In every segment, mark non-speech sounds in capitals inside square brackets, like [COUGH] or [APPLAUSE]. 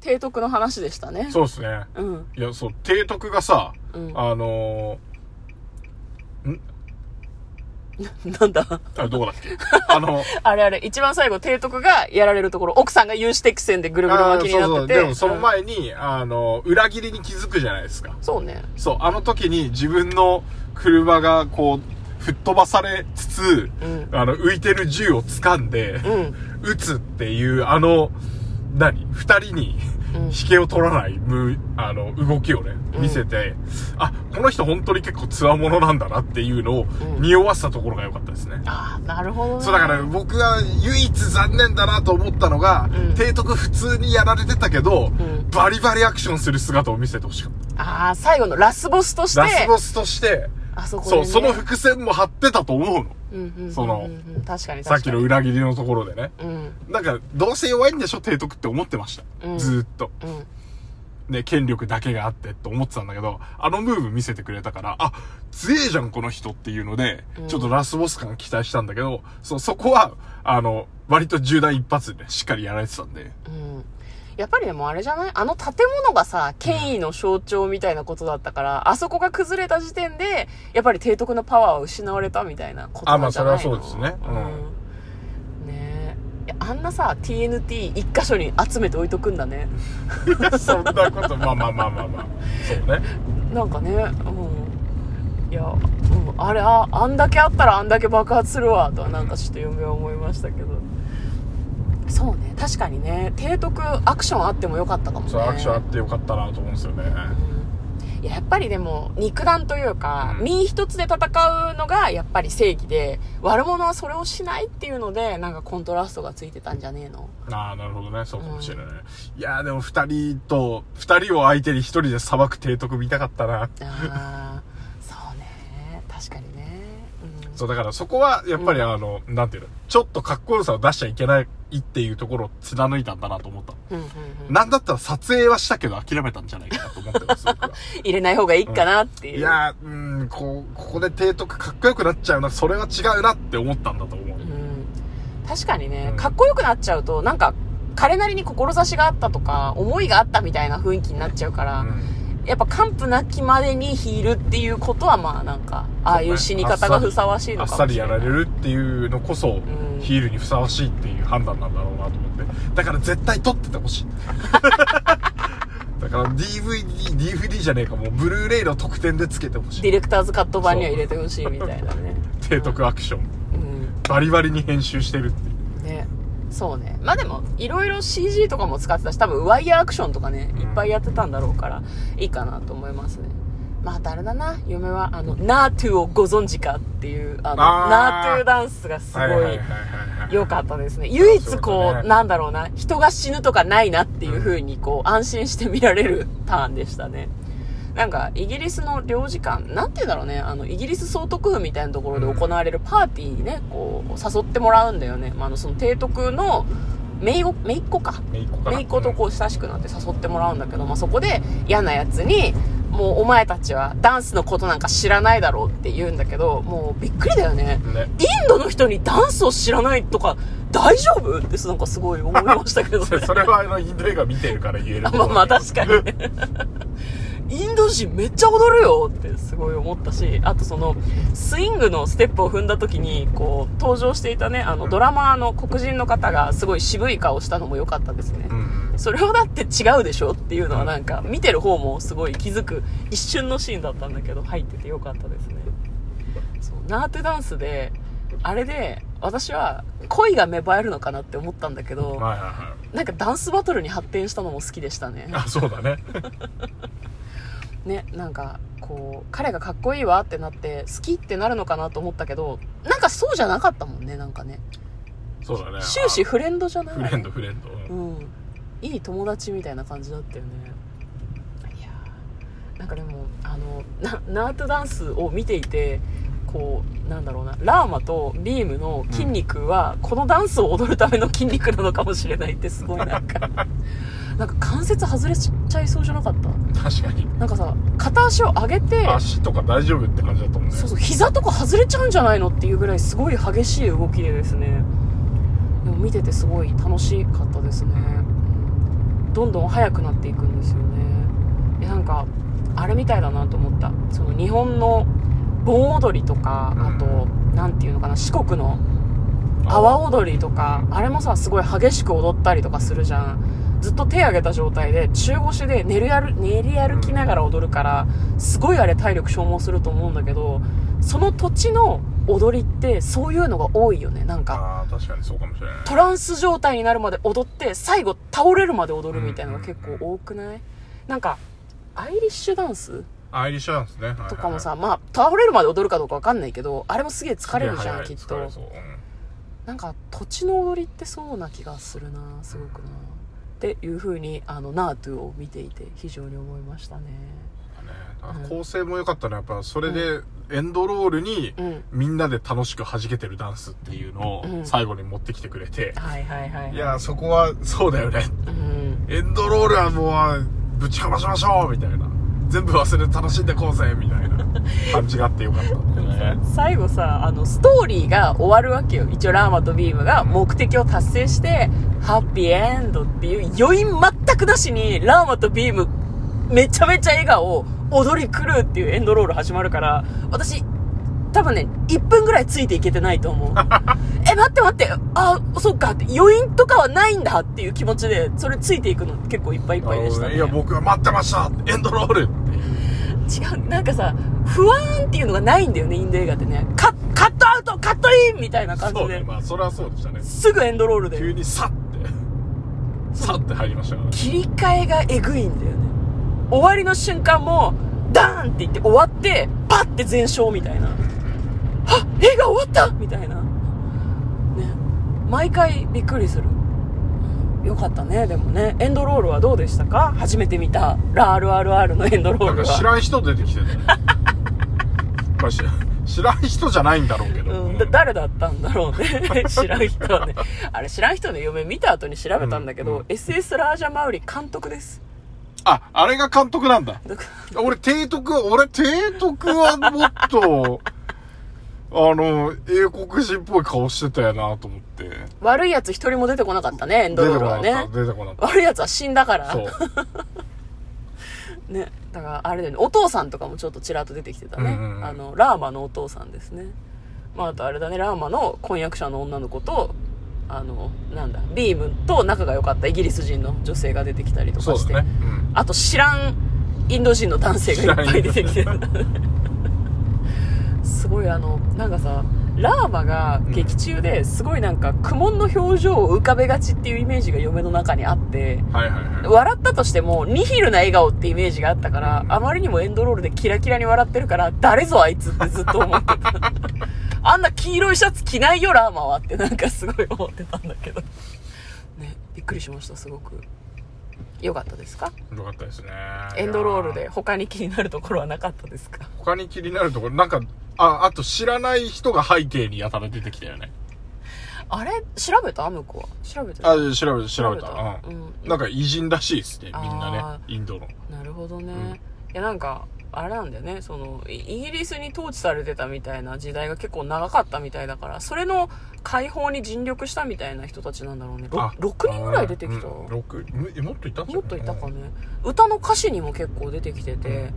提督の話でしたね。そうですね。うん。いや、そう、提督がさ、うんあの [LAUGHS] なんだ？ー、あれどこだっけ？[LAUGHS] あの、あれあれ、一番最後、提督がやられるところ、奥さんが有刺鉄線でぐるぐる巻きになってて。そうそうでもそのうん前に、あの、裏切りに気づくじゃないですか。そうね。そう、あの時に自分の車がこう、吹っ飛ばされつつ、うん。あの、浮いてる銃を掴んで、うん。撃つっていう、あの、何？二人に、うん引けを取らない、む、あの、動きをね、うん見せて、あ、この人本当に結構強者なんだなっていうのを、うん匂わせたところが良かったですね。ああ、なるほどね。そうだから僕が唯一残念だなと思ったのが、うん提督普通にやられてたけど、んバリバリアクションする姿を見せてほしかった。ああ、最後のラスボスとして。ラスボスとして、あそこで、そう、ね。その伏線も張ってたと思うの。うんうんうんうんうんその確かに。さっきの裏切りのところでね。うん。なんか、どうせ弱いんでしょ、提督って思ってました。うんずーっと。うん。ね、権力だけがあってって思ってたんだけど、あのムーブ見せてくれたから、あ、強えじゃん、この人っていうので、うんちょっとラスボス感期待したんだけど、そう、そこは、あの、割と重大一発でね、しっかりやられてたんで。うん。やっぱりでもあれじゃない？あの建物がさ、権威の象徴みたいなことだったから、あそこが崩れた時点で、やっぱり提督のパワーは失われたみたいなことなんじゃないの？あまあそれはそうですねうんうん。ねえ。あんなさ、TNT 一箇所に集めて置いとくんだね。[LAUGHS] そんなこと、まあまあまあまあまあ。そうね。なんかね、うん。いや、うん、あれ、あ、あんだけあったらあんだけ爆発するわ、とはなんかちょっと嫁は思いましたけど。そうね、確かにね、提督アクションあってもよかったかもね。そう、アクションあってよかったなと思うんですよね。いややっぱりでも、肉弾というか、うん身一つで戦うのがやっぱり正義で、悪者はそれをしないっていうので、なんかコントラストがついてたんじゃねえのああ、なるほどね。そうかもしれない。いやーでも二人と、二人を相手に一人で裁く提督見たかったな。ああ、そうね、確かにね。うんそう、だからそこは、やっぱりあの、なんていうの、ちょっとかっこよさを出しちゃいけないっていうところを貫いたんだなと思った。うんうんうんなんだったら撮影はしたけど諦めたんじゃないかなと思ってます。入れない方がいいかなっていう。いやー、うーん、こう、ここで提督かっこよくなっちゃうな、それは違うなって思ったんだと思う。うん確かにね、うんかっこよくなっちゃうと、なんか、彼なりに志があったとか、思いがあったみたいな雰囲気になっちゃうから、うんやっぱ完膚なきまでにヒールっていうことはまあなんか、ああいう死に方がふさわしいのあっかもしれない。さりやられるっていうのこそ、んヒールにふさわしいっていう判断なんだろうなと思って。だから絶対撮っててほしい。だから DVD、DVD じゃねえか、もうブルーレイの特典でつけてほしい。ディレクターズカット版には入れてほしいみたいなね。[LAUGHS] 提督アクション。うん。バリバリに編集してるっていう。ね。そうね。まあでも、いろいろ CG とかも使ってたし、多分ワイヤーアクションとかね、いっぱいやってたんだろうから、いいかなと思いますね。まあ、あとあれだな、嫁は、あの、ナートゥをご存知かっていう、あの、ナートゥダンスがすごはい良かったですね。唯一こう、なんだろうな、人が死ぬとかないなっていう風にこう、安心して見られるターンでしたね。なんか、イギリスの領事館、なんて言うんだろうね、あの、イギリス総督府みたいなところで行われるパーティーにね、こう、誘ってもらうんだよね。まあ、あの、その提督の、姪っ子、姪っ子か。めいっ子っ子とこう親しくなって誘ってもらうんだけど、まあ、そこで嫌なやつに、もうお前たちはダンスのことなんか知らないだろうって言うんだけど、もうびっくりだよね。ね。インドの人にダンスを知らないとか大丈夫？ってなんかすごい思いましたけどね。それはあの、インド映画見てるから言えるあ [LAUGHS] まあまあ確かにね。インド人めっちゃ踊るよってすごい思ったし、あとその、スイングのステップを踏んだ時に、こう、登場していたね、あの、ドラマーの黒人の方がすごい渋い顔したのも良かったですね。うん。それはだって違うでしょっていうのはなんか、見てる方もすごい気づく一瞬のシーンだったんだけど、入ってて良かったですね。そう、ナートゥダンスで、あれで、私は恋が芽生えるのかなって思ったんだけど、はいはいはなんかダンスバトルに発展したのも好きでしたねい。。あ、そうだね。[LAUGHS] ね、なんか、こう、彼がかっこいいわってなって、好きってなるのかなと思ったけど、なんかそうじゃなかったもんね、なんかね。そうだね。終始フレンドじゃない？フレンド、フレンド。うん。いい友達みたいな感じだったよね。いやーなんかでも、あの、なナートダンスを見ていて、こう、なんだろうな、ラーマとビームの筋肉は、このダンスを踊るための筋肉なのかもしれないってすごいなんか、なんか関節外れちゃいそうじゃなかった？確かに。なんかさ、片足を上げて、足とか大丈夫って感じだったもんね。そうそう、膝とか外れちゃうんじゃないのっていうぐらいすごい激しい動きでですね。でも見ててすごい楽しかったですね。うんどんどん速くなっていくんですよねなんかあれみたいだなと思ったその日本の盆踊りとかうんあと何ていうのかな四国の阿波踊りとかあれもさすごい激しく踊ったりとかするじゃんずっと手上げた状態で中腰で練り歩練り歩きながら踊るからすごいあれ体力消耗すると思うんだけどその土地の踊りってそういうのが多いよねなんか。ああ確かにそうかもしれない。トランス状態になるまで踊って最後倒れるまで踊るみたいなのが結構多くない？なんかアイリッシュダンス？アイリッシュダンスね。とかもさ、まあ倒れるまで踊るかどうかわかんないけどあれもすげえ疲れるじゃんきっと。なんか土地の踊りってそうな気がするなすごくなっていう風にあのナートゥを見ていて非常に思いましたね。ね構成も良かったのはやっぱそれでエンドロールにうん。みんなで楽しく弾けてるダンスっていうのうん。を最後に持ってきてくれて、いやそこはそうだよね。うん。エンドロールはもうぶちかましましょうみたいな全部忘れて楽しんでこうぜみたいな。[LAUGHS] 感じがあってよかった。んだよね最後さあのストーリーが終わるわけよ。一応ラーマとビームが目的を達成してハッピーエンドっていう余韻全くなしにラーマとビームめちゃめちゃ笑顔踊り狂うっていうエンドロール始まるから私多分ね1分ぐらいついていけてないと思う。[LAUGHS] え待って待って。あそっか。って余韻とかはないんだっていう気持ちでそれついていくの結構いっぱいいっぱいでしたね。いや僕は待ってました。エンドロール。違う、なんかさ、不安っていうのがないんだよね、インド映画ってね。カカットアウトカットインみたいな感じで。そうね。まあそれはそうでしたね。すぐエンドロールで。急にサッて。サッて入りましたからね。切り替えがえぐいんだよね。終わりの瞬間も、ダーンって言って終わって、パッて全勝みたいな。あ映画終わった？みたいな。ね。毎回びっくりする。よかったね、でもね。エンドロールはどうでしたか？初めて見た、ラ RRR のエンドロールは。なんか知らん人出てきてたよ。[LAUGHS] まあ知知らん人じゃないんだろうけど、うん、だ誰だったんだろうね。[LAUGHS] 知らん人はね。あれ知らん人の嫁見た後に調べたんだけど、うん。SS ラージャマウリ監督です。ああれが監督なんだ。俺提督俺提督はもっとあの英国人っぽい顔してたよなと思って。ら悪いやつ一人も出てこなかったねエンド出ロールはね。た出てこなかっ悪いやつは死んだから。たそう。[LAUGHS] ね。だからあれだよね。お父さんとかもちょっとちらっと出てきてたね、うんあのラーマのお父さんですね。まああとあれだね。ラーマの婚約者の女の子とあのなんだビームと仲が良かったイギリス人の女性が出てきたりとかして。そうだね、うん。あと知らんインド人の男性がいっぱい出てきてるすごいあのなんかさラーマが劇中ですごいなんか苦悶の表情を浮かべがちっていうイメージが嫁の中にあってはいはいはい。笑ったとしてもニヒルな笑顔ってイメージがあったからあまりにもエンドロールでキラキラに笑ってるから誰ぞあいつってずっと思ってた。[LAUGHS] あんな黄色いシャツ着ないよラーマはってなんかすごい思ってたんだけど。ねびっくりしましたすごく。よかったですか？よかったですね。エンドロールで他に気になるところはなかったですか？他に気になるところなんかああと知らない人が背景にやたら出てきたよね。あれ？調べた？向こうは？調べてあ調べた調べた。うん。うん。なんか偉人らしいですねみんなねあインドの。なるほどね、うん。いやなんかあれなんだよね。そのイイギリスに統治されてたみたいな時代が結構長かったみたいだからそれの解放に尽力したみたいな人たちなんだろうね。あ 6, 人ぐらい出てきた、うんもっといたもっといたかね。歌の歌詞にも結構出てきてて、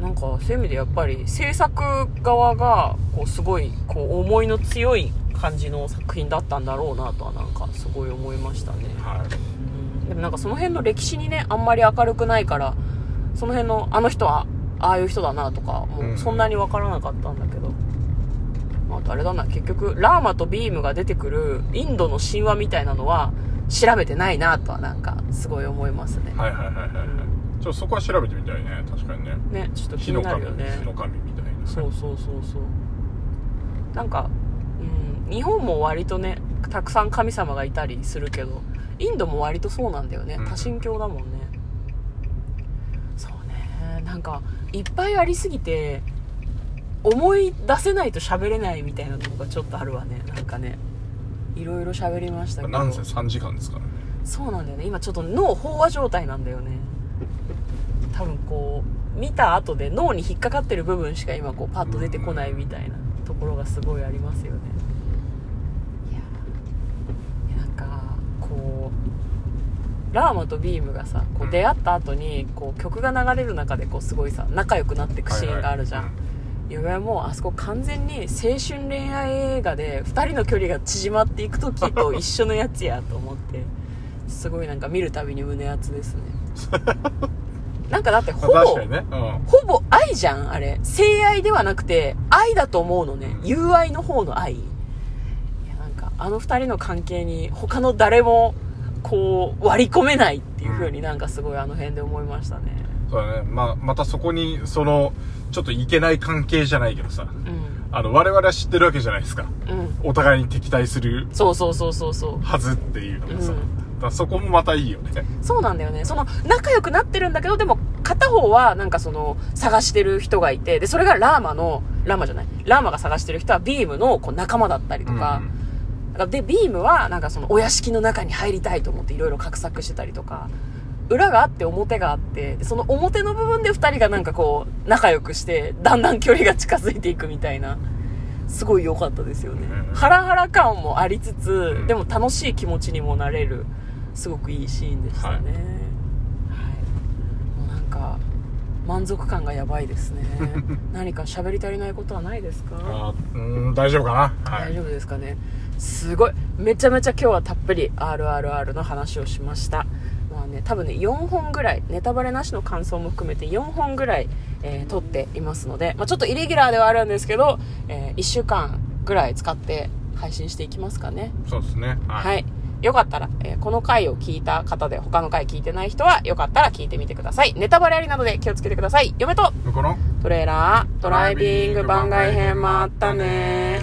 なんかそういう意味でやっぱり制作側がこうすごいこう思いの強い感じの作品だったんだろうなとはなんかすごい思いましたね、はい。うんでもなんかその辺の歴史にねあんまり明るくないからその辺のあの人はああいう人だなとかもうそんなに分からなかったんだけど、あとあれだな結局ラーマとビームが出てくるインドの神話みたいなのは調べてないなとはなんかすごい思いますね、はいはいはいはいはいちょっとそこは調べてみたいね。確かにね。ねちょっと気火の神になるよね。水の神みたいなそうそうそうそう。なんか、うん、日本も割とねたくさん神様がいたりするけどインドも割とそうなんだよね。うん。多神教だもんね、そうね。なんかいっぱいありすぎて思い出せないと喋れないみたいなとこがちょっとあるわね。なんかねいろいろ喋りましたけど。なんせ3時間ですからね。そうなんだよね。今ちょっと脳飽和状態なんだよね多分こう見た後で脳に引っかかってる部分しか今こうパッと出てこないみたいなところがすごいありますよね。いやなんかこラーマとビームがさこう出会った後にこう曲が流れる中でこうすごいさ仲良くなっていくシーンがあるじゃん、はいいや俺もうあそこ完全に青春恋愛映画で2人の距離が縮まっていく時と一緒のやつやと思ってすごいなんか見るたびに胸熱ですね [LAUGHS] なんかだってほぼ、ね。うん。ほぼ愛じゃんあれ。性愛ではなくて愛だと思うのね。友愛の方の愛。いやなんかあの2人の関係に他の誰もこう割り込めないっていう風になんかすごいあの辺で思いましたね。そうだね。まあ、またそこに、その、ちょっといけない関係じゃないけどさ、うん。あの、我々は知ってるわけじゃないですか。うん。お互いに敵対するそうそうそうそうそう。はずっていうのがさ、うんだそこもまたいいよね。そうなんだよね。その、仲良くなってるんだけど、でも、片方は、なんかその、探してる人がいて、で、それがラーマの、ラーマじゃない、ラーマが探してる人はビームのこう仲間だったりとか、だからで、ビームは、なんかその、お屋敷の中に入りたいと思っていろいろ画策してたりとか、裏があって表があって、でその表の部分で二人がなんかこう、仲良くして、だんだん距離が近づいていくみたいな、すごい良かったですよね。うんハラハラ感もありつつう、んでも楽しい気持ちにもなれる、すごくいいシーンでしたね。はい。もうなんか、満足感がやばいですね。[LAUGHS] 何か喋り足りないことはないですか？うーん、大丈夫かな？はい。大丈夫ですかねすごいめちゃめちゃ今日はたっぷり RRR の話をしましたまあね多分ね4本ぐらいネタバレなしの感想も含めて4本ぐらい、えー撮っていますので、まあ、ちょっとイレギュラーではあるんですけど、え1週間ぐらい使って配信していきますかね。そうですね。は、はい。よかったら、えーこの回を聞いた方で他の回聞いてない人はよかったら聞いてみてください。ネタバレありなので気をつけてください。嫁とトレーラードライビング番外編もあったね